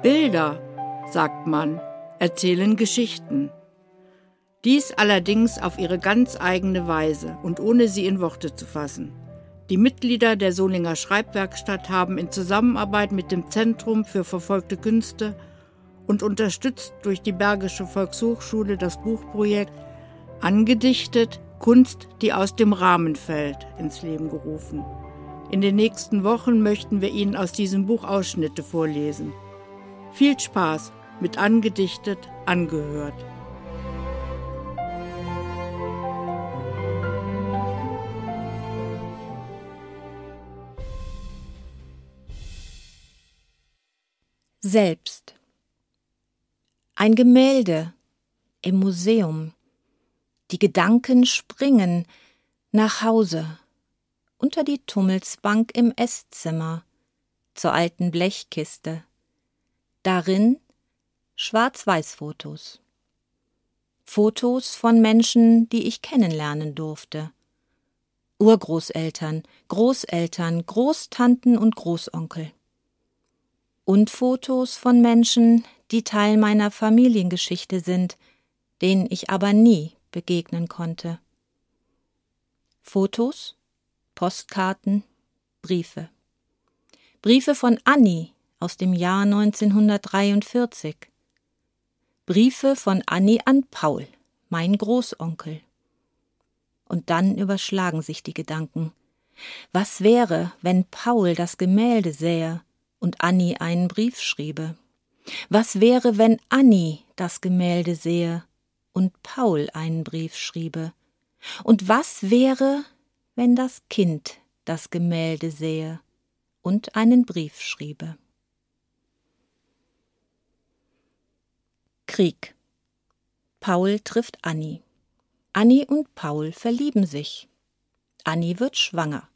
Bilder, sagt man, erzählen Geschichten. Dies allerdings auf ihre ganz eigene Weise und ohne sie in Worte zu fassen. Die Mitglieder der Solinger Schreibwerkstatt haben in Zusammenarbeit mit dem Zentrum für verfolgte Künste und unterstützt durch die Bergische Volkshochschule das Buchprojekt Angedichtet Kunst, die aus dem Rahmen fällt, ins Leben gerufen. In den nächsten Wochen möchten wir Ihnen aus diesem Buch Ausschnitte vorlesen. Viel Spaß mit Angedichtet angehört. Selbst. Ein Gemälde im Museum. Die Gedanken springen nach Hause, unter die Tummelsbank im Esszimmer, zur alten Blechkiste. Darin Schwarz-Weiß-Fotos. Fotos von Menschen, die ich kennenlernen durfte. Urgroßeltern, Großeltern, Großtanten und Großonkel und Fotos von Menschen, die Teil meiner Familiengeschichte sind, denen ich aber nie begegnen konnte. Fotos, Postkarten, Briefe. Briefe von Annie aus dem Jahr 1943. Briefe von Annie an Paul, mein Großonkel. Und dann überschlagen sich die Gedanken. Was wäre, wenn Paul das Gemälde sähe und Annie einen Brief schriebe. Was wäre, wenn Annie das Gemälde sehe und Paul einen Brief schriebe? Und was wäre, wenn das Kind das Gemälde sehe und einen Brief schriebe? Krieg. Paul trifft Annie. Annie und Paul verlieben sich. Annie wird schwanger.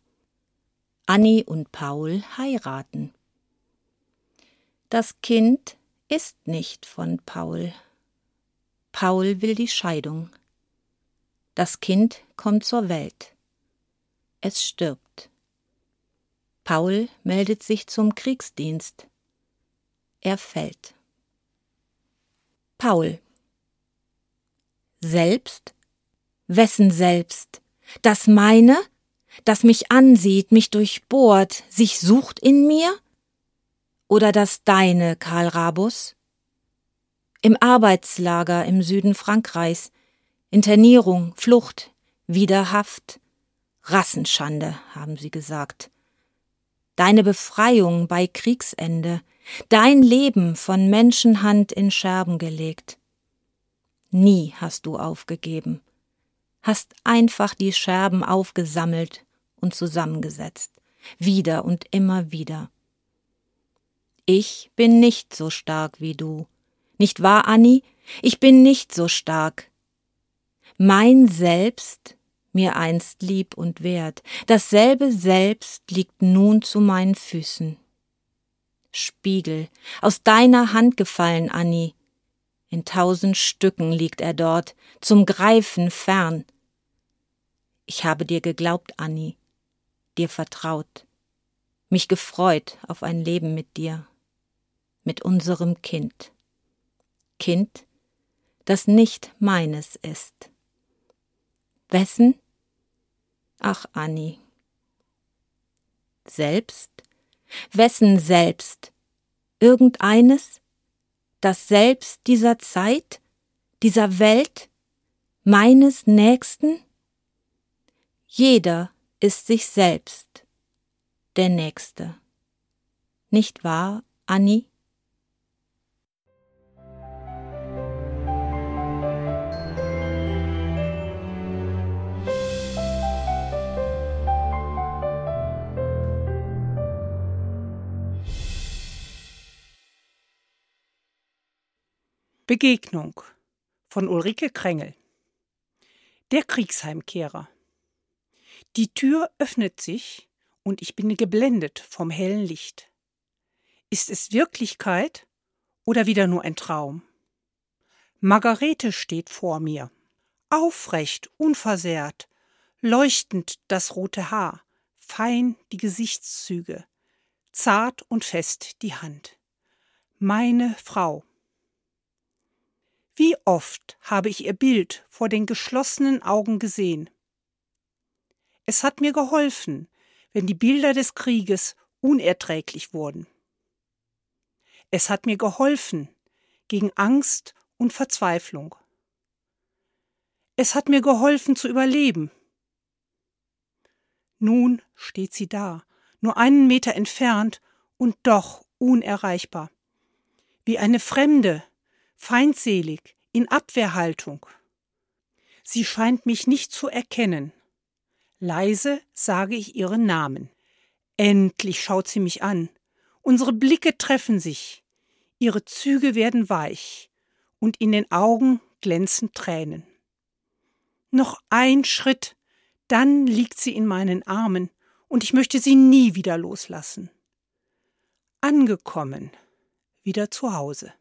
Annie und Paul heiraten. Das Kind ist nicht von Paul. Paul will die Scheidung. Das Kind kommt zur Welt. Es stirbt. Paul meldet sich zum Kriegsdienst. Er fällt. Paul. Selbst? Wessen selbst? Das meine? Das mich ansieht, mich durchbohrt, sich sucht in mir? oder das deine, Karl Rabus? Im Arbeitslager im Süden Frankreichs, Internierung, Flucht, Wiederhaft, Rassenschande, haben sie gesagt. Deine Befreiung bei Kriegsende, dein Leben von Menschenhand in Scherben gelegt. Nie hast du aufgegeben, hast einfach die Scherben aufgesammelt und zusammengesetzt, wieder und immer wieder. Ich bin nicht so stark wie du. Nicht wahr, Annie? Ich bin nicht so stark. Mein Selbst, mir einst lieb und wert, dasselbe Selbst liegt nun zu meinen Füßen. Spiegel, aus deiner Hand gefallen, Annie. In tausend Stücken liegt er dort, zum Greifen fern. Ich habe dir geglaubt, Annie, dir vertraut, mich gefreut auf ein Leben mit dir mit unserem Kind. Kind, das nicht meines ist. Wessen? Ach, Annie. Selbst? Wessen selbst? Irgendeines? Das Selbst dieser Zeit? Dieser Welt? Meines Nächsten? Jeder ist sich selbst der Nächste. Nicht wahr, Annie? Begegnung von Ulrike Krängel Der Kriegsheimkehrer Die Tür öffnet sich und ich bin geblendet vom hellen Licht. Ist es Wirklichkeit oder wieder nur ein Traum? Margarete steht vor mir, aufrecht, unversehrt, leuchtend das rote Haar, fein die Gesichtszüge, zart und fest die Hand. Meine Frau. Wie oft habe ich ihr Bild vor den geschlossenen Augen gesehen. Es hat mir geholfen, wenn die Bilder des Krieges unerträglich wurden. Es hat mir geholfen gegen Angst und Verzweiflung. Es hat mir geholfen zu überleben. Nun steht sie da, nur einen Meter entfernt und doch unerreichbar. Wie eine Fremde, feindselig, in Abwehrhaltung. Sie scheint mich nicht zu erkennen. Leise sage ich ihren Namen. Endlich schaut sie mich an. Unsere Blicke treffen sich. Ihre Züge werden weich und in den Augen glänzen Tränen. Noch ein Schritt, dann liegt sie in meinen Armen und ich möchte sie nie wieder loslassen. Angekommen, wieder zu Hause.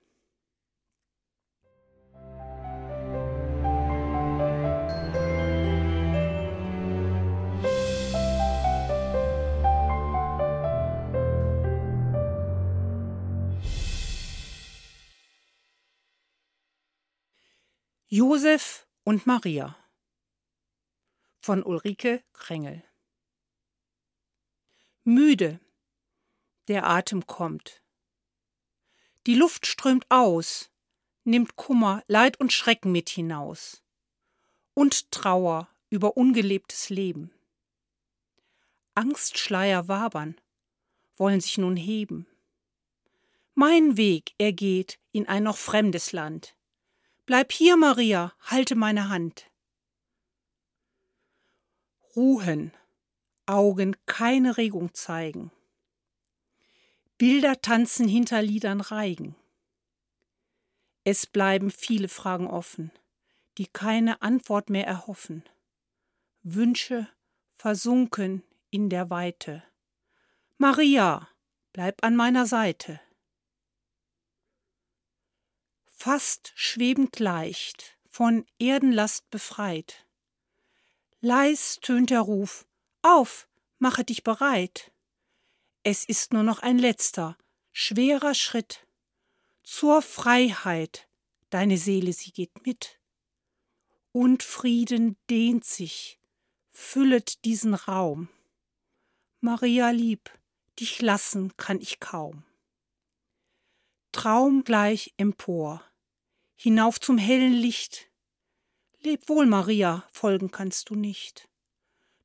Josef und Maria von Ulrike Krängel Müde, der Atem kommt. Die Luft strömt aus, nimmt Kummer, Leid und Schrecken mit hinaus. Und Trauer über ungelebtes Leben. Angstschleier wabern, wollen sich nun heben. Mein Weg, er geht in ein noch fremdes Land Bleib hier, Maria, halte meine Hand. Ruhen, Augen keine Regung zeigen. Bilder tanzen hinter Liedern reigen. Es bleiben viele Fragen offen, die keine Antwort mehr erhoffen. Wünsche versunken in der Weite. Maria, bleib an meiner Seite fast schwebend leicht, von Erdenlast befreit. Leis tönt der Ruf, auf, mache dich bereit. Es ist nur noch ein letzter, schwerer Schritt. Zur Freiheit, deine Seele, sie geht mit. Und Frieden dehnt sich, füllet diesen Raum. Maria lieb, dich lassen kann ich kaum. Traumgleich empor, hinauf zum hellen Licht. Leb wohl, Maria, folgen kannst du nicht.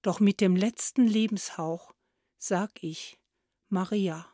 Doch mit dem letzten Lebenshauch sag ich, Maria.